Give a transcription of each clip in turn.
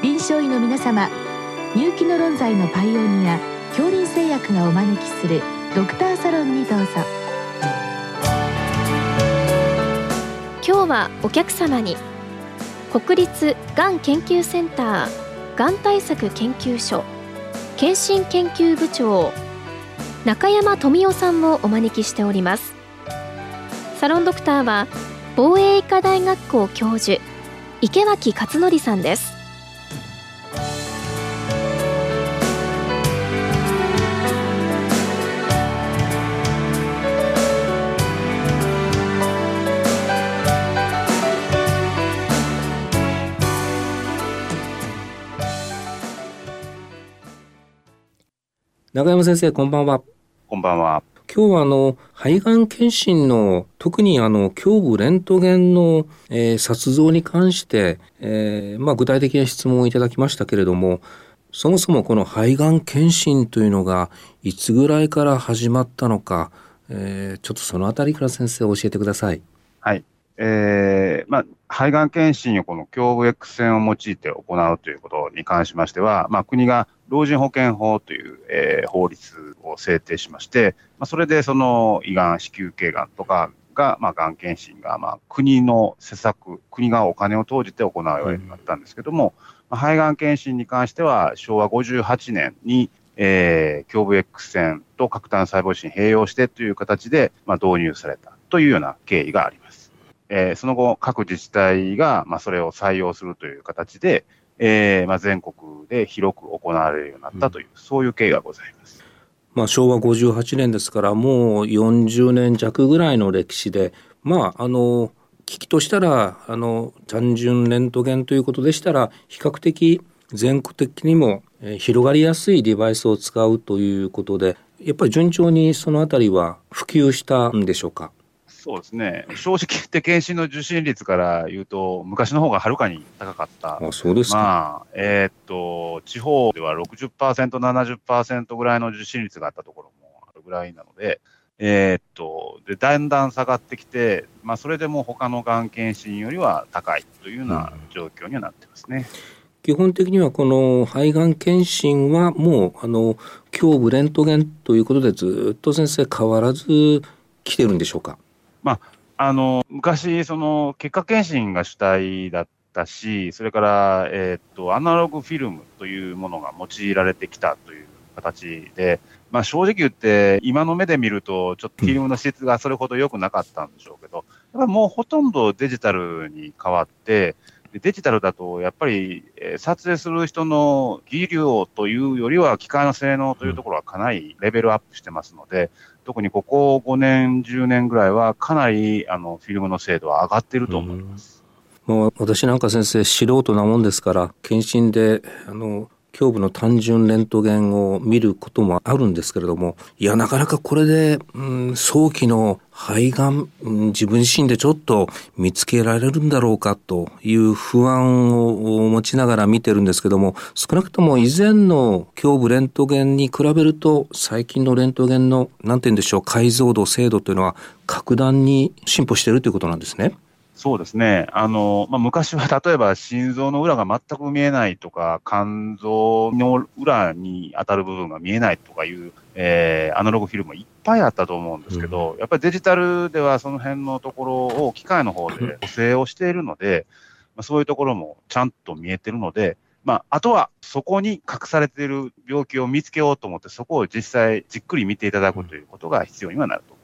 臨床医の皆様入気の論剤のパイオニア恐林製薬がお招きするドクターサロンにどうぞ。今日はお客様に国立がん研究センターがん対策研究所検診研究部長中山富夫さんをお招きしております。サロンドクターは防衛医科大学校教授池脇勝則さんです。中山先生、こんばんは。こんばんは。今日はあの肺がん検診の特にあの胸部レントゲンの、えー、撮像に関して、えーまあ、具体的な質問をいただきましたけれどもそもそもこの肺がん検診というのがいつぐらいから始まったのか、えー、ちょっとそのあたりから先生教えてください。はい。えー、まあ、肺がん検診をこの胸部 X 線を用いて行うということに関しましては、まあ、国が老人保険法という、えー、法律を制定しまして、まあ、それでその胃がん、子宮頸がんとかが、まあ、がん検診が、まあ、国の施策、国がお金を投じて行うようになったんですけども、うん、肺がん検診に関しては、昭和58年に、えー、胸部 X 線と核炭細胞診併用してという形で、まあ、導入されたというような経緯があります。えー、その後、各自治体が、まあ、それを採用するという形で、えーまあ、全国で広く行われるようになったという、うん、そういう経緯がございます。まあ、昭和58年ですから、もう40年弱ぐらいの歴史で、まあ、あの、機器としたら、あの、単純レントゲンということでしたら、比較的全国的にも広がりやすいデバイスを使うということで、やっぱり順調にそのあたりは普及したんでしょうか？そうですね、正直言って検診の受診率から言うと、昔の方がはるかに高かった、あそうですまあえー、っと地方では60%、70%ぐらいの受診率があったところもあるぐらいなので、えー、っとでだんだん下がってきて、まあ、それでも他のがん検診よりは高いというような状況にはなってますね。基本的にはこの肺がん検診はもうあの胸部レントゲンということでずっと先生変わらず来てるんでしょうか？まあ、あの、昔、その、結果検診が主体だったし、それから、えー、っと、アナログフィルムというものが用いられてきたという形で、まあ、正直言って、今の目で見ると、ちょっとフィルムの質がそれほど良くなかったんでしょうけど、やっぱもうほとんどデジタルに変わって、デジタルだと、やっぱり、え、撮影する人の技量というよりは、機械の性能というところはかなりレベルアップしてますので、特にここ5年、10年ぐらいは、かなりあのフィルムの精度は上がっていると思います。もう私なんか先生、素人なもんですから、検診であの胸部の単純レントゲンを見ることもあるんですけれども、いや、なかなかこれで、うん、早期の肺がん、うん、自分自身でちょっと見つけられるんだろうかという不安を持ちながら見てるんですけども、少なくとも以前の胸部レントゲンに比べると、最近のレントゲンの、なんて言うんでしょう、解像度、精度というのは格段に進歩しているということなんですね。そうですね。あの、まあ、昔は 例えば心臓の裏が全く見えないとか、肝臓の裏に当たる部分が見えないとかいう、えー、アナログフィルムいっぱいあったと思うんですけど、うん、やっぱりデジタルではその辺のところを機械の方で 補正をしているので、まあ、そういうところもちゃんと見えてるので、まあ、あとはそこに隠されている病気を見つけようと思って、そこを実際じっくり見ていただくということが必要にはなると。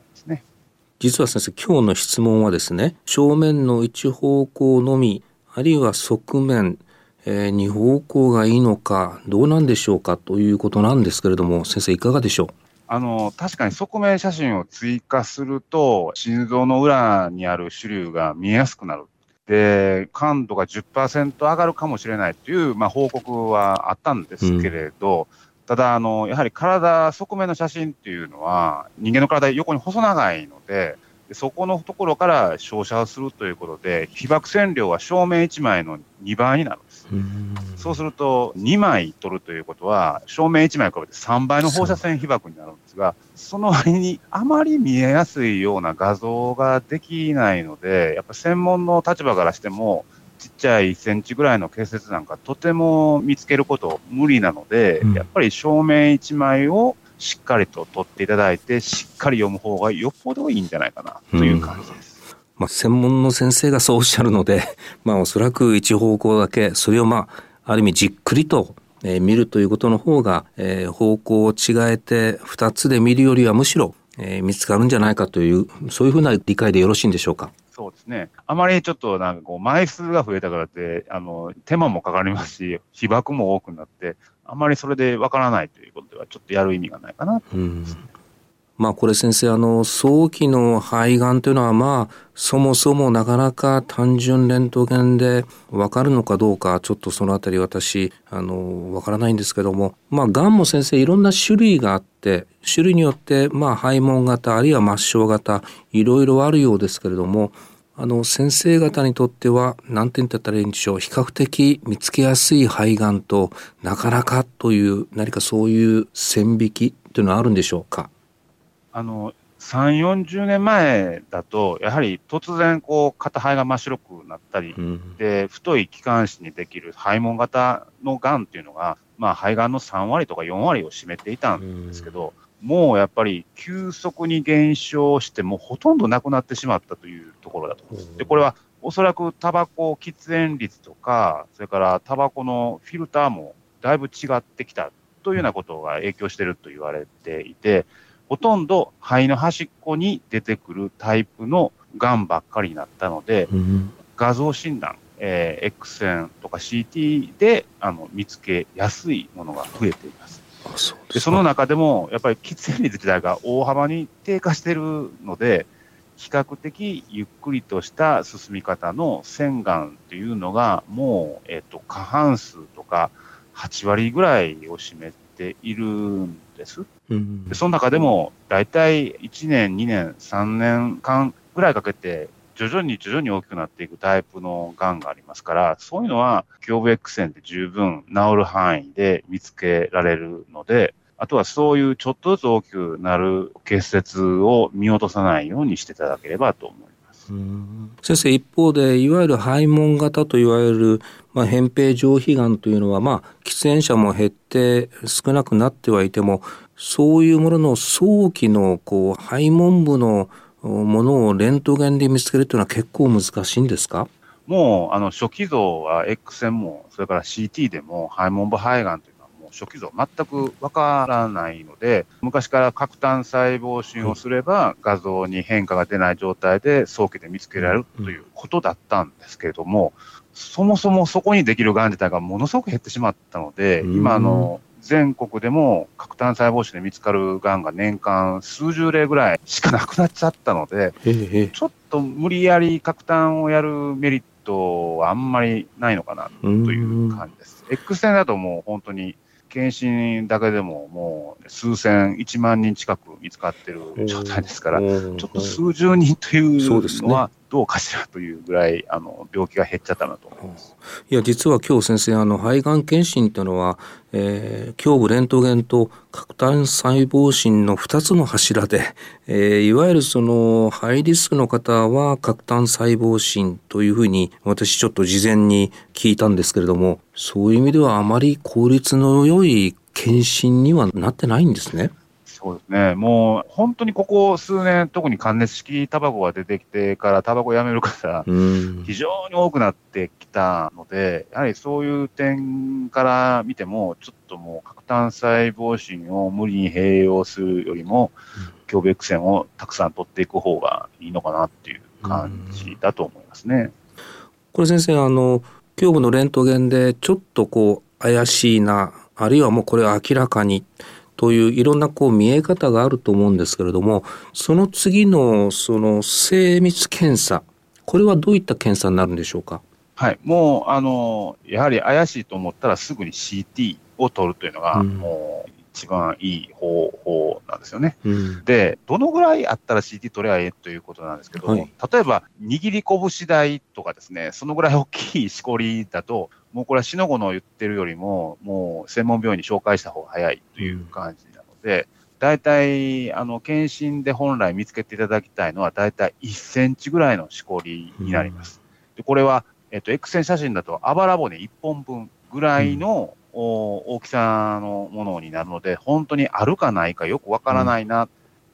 実は先生今日の質問はですね正面の一方向のみあるいは側面、えー、二方向がいいのかどうなんでしょうかということなんですけれども先生いかがでしょう？あの確かに側面写真を追加すると心臓の裏にある主流が見えやすくなる。で感度が10%上がるかもしれないという、まあ、報告はあったんですけれど、うんただ、あの、やはり体、側面の写真っていうのは、人間の体、横に細長いので、そこのところから照射をするということで、被爆線量は正面1枚の2倍になるんです。そうすると、2枚取るということは、正面1枚比べて3倍の放射線被爆になるんですが、その割にあまり見えやすいような画像ができないので、やっぱ専門の立場からしても、ちっちゃい1センチぐらいの結節なんかとても見つけること無理なので、うんやっぱり正面1枚をしっかりと取っていただいて、しっかり読む方がよっぽどいいんじゃないかなという感じです。まあ、専門の先生がそうおっしゃるので、まあ、おそらく一方向だけ、それをまあ、ある意味じっくりと、えー見るということの方が、えー方向を違えて二つで見るよりはむしろ、えー見つかるんじゃないかという、そういうふうな理解でよろしいんでしょうか？そうですね。あまりちょっとなんかこう、枚数が増えたからって、あの、手間もかかりますし、被爆も多くなって、あまりそれでわからないということでは、ちょっとやる意味がないかなとうんまあこれ先生、あの、早期の肺がんというのはまあ、そもそもなかなか単純レントゲンでわかるのかどうか、ちょっとそのあたり私、あの、わからないんですけども、まあ、がんも先生いろんな種類があって、種類によって、まあ、肺門型、あるいは末梢型、いろいろあるようですけれども、あの、先生方にとっては、何て言ったらいいんでしょう、比較的見つけやすい肺がんと、なかなかという、何かそういう線引きというのはあるんでしょうか？あの、3、40年前だと、やはり突然、こう、片肺が真っ白くなったりう、ん。で、太い気管支にできる肺門型のがんっていうのが、まあ、肺がんの3割とか4割を占めていたんですけど、もうやっぱり急速に減少して、もうほとんどなくなってしまったというところだと思います。で、これはおそらくタバコ喫煙率とか、それからタバコのフィルターもだいぶ違ってきたというようなことが影響していると言われていて、ほとんど肺の端っこに出てくるタイプのがんばっかりになったので、うん画像診断、えー X 線とか CT であの見つけやすいものが増えています。あそうでその中でも、やっぱり喫煙率自体が大幅に低下しているので、比較的ゆっくりとした進み方の洗顔っていうのが、もう、えっと、過半数とか8割ぐらいを占めているんです。うんでその中でも、大体1年、2年、3年間ぐらいかけて、徐々に徐々に大きくなっていくタイプのがんがありますから、そういうのは、胸部 X 線で十分治る範囲で見つけられるので、あとはそういうちょっとずつ大きくなる結節を見落とさないようにしていただければと思います。先生一方でいわゆる肺門型といわれる、まあ、扁平上皮がんというのは、まあ、喫煙者も減って少なくなってはいてもそういうものの早期のこう肺門部のものをレントゲンで見つけるというのは結構難しいんですか？もう、あの、初期像は X 線も、それから CT でも、肺門部肺がんとい、う初期像全くわからないので、昔から核炭細胞診をすれば、画像に変化が出ない状態で早期で見つけられるということだったんですけれども、そもそもそこにできるがん自体がものすごく減ってしまったので、うん。今あの、全国でも核炭細胞腫で見つかるがんが年間数十例ぐらいしかなくなっちゃったので、ええちょっと無理やり核炭をやるメリットはあんまりないのかなという感じです。X 線だともう本当に検診だけでももう数千、1万人近く見つかってる状態ですから、ちょっと数十人といそうですね。うのはどうかしらというぐらい、あの、病気が減っちゃったなと思います。いや実は今日先生あの肺がん検診というのは、えー、胸部レントゲンと核炭細胞診の2つの柱で、えーいわゆるそのハイリスクの方は核炭細胞診というふうに私ちょっと事前に聞いたんですけれどもそういう意味ではあまり効率の良い検診にはなってないんですね。そうですね。もう本当にここ数年、特に加熱式タバコが出てきてからタバコやめる方、うん非常に多くなってきたので、やはりそういう点から見ても、ちょっともう核炭細胞診を無理に併用するよりも、胸部 X 線をたくさん取っていく方がいいのかなっていう感じだと思いますね。これ先生あの胸部のレントゲンでちょっとこう怪しいなあるいはもうこれは明らかにといういろんなこう見え方があると思うんですけれどもその次のその精密検査これはどういった検査になるんでしょうか？はい。もう、あの、やはり怪しいと思ったらすぐに CT を取るというのが、うんもう一番いい方法なんですよね。うんで、どのぐらいあったら CT 取ればいいということなんですけども、はい例えば、握り拳台とかですね、そのぐらい大きいしこりだと、もうこれはしのごの言ってるよりも、もう専門病院に紹介した方が早いという感じなので、大体、あの、検診で本来見つけていただきたいのは、大体1センチぐらいのしこりになります。で、これは、えっと、X 線写真だとあばら骨1本分ぐらいの、うん、大きさのものになるので、本当にあるかないかよくわからないな、うん、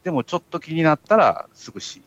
でもちょっと気になったらすぐ CT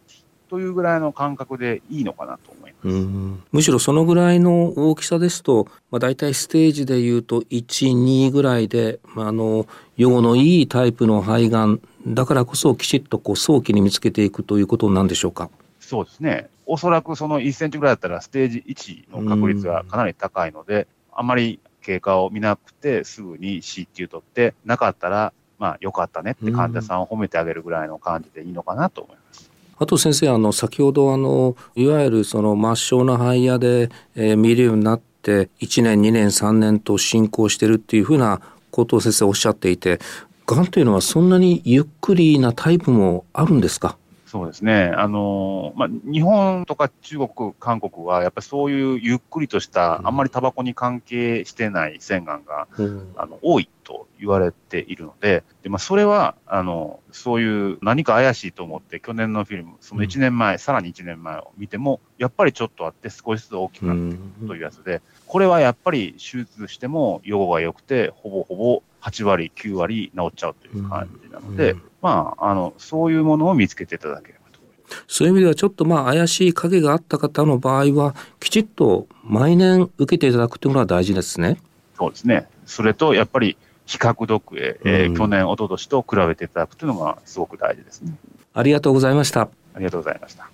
というぐらいの感覚でいいのかなと思います。むしろそのぐらいの大きさですと、まあ、大体ステージでいうと1、2ぐらいで、まあ、あの予後のいいタイプの肺がんだからこそきちっとこう早期に見つけていくということなんでしょうか？そうですね。おそらくその1センチぐらいだったらステージ1の確率がかなり高いので、あまり経過を見なくてすぐに CT 取って、なかったら、まあ、よかったねって患者さんを褒めてあげるぐらいの感じでいいのかなと思います。あと先生、あの、先ほどあの、いわゆるその末梢の肺野で、えー、見るようになって、1年、2年、3年と進行してるっていうふうなことを先生おっしゃっていて、がんというのはそんなにゆっくりなタイプもあるんですか？そうですね。あの、まあ、日本とか中国、韓国は、やっぱりそういうゆっくりとした、あんまりタバコに関係してない洗顔が、うん、あの多いと言われているので、でまあ、それは、あの、そういう何か怪しいと思って、去年のフィルム、その1年前、うん、さらに1年前を見ても、やっぱりちょっとあって少しずつ大きくなっていくというやつで、これはやっぱり手術しても予後が良くて、ほぼほぼ8割、9割治っちゃうという感じなので、まあ、あの、そういうものを見つけていただければと思います。そういう意味では、ちょっとまあ、怪しい影があった方の場合は、きちっと毎年受けていただくというのは大事ですね。そうですね。それと、やっぱり、比較読影、えー、去年、一昨年と比べていただくというのがすごく大事ですね。ありがとうございました。ありがとうございました。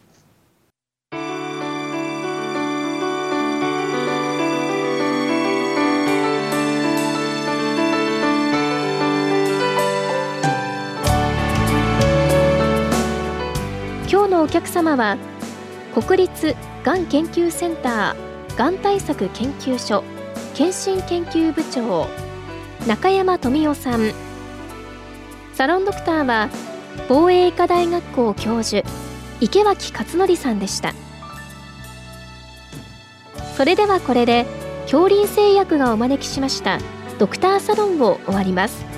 客様は国立がん研究センターがん対策研究所検診研究部長中山富夫さん。サロンドクターは防衛医科大学校教授池脇勝則さんでした。それではこれで恐林製薬がお招きしましたドクターサロンを終わります。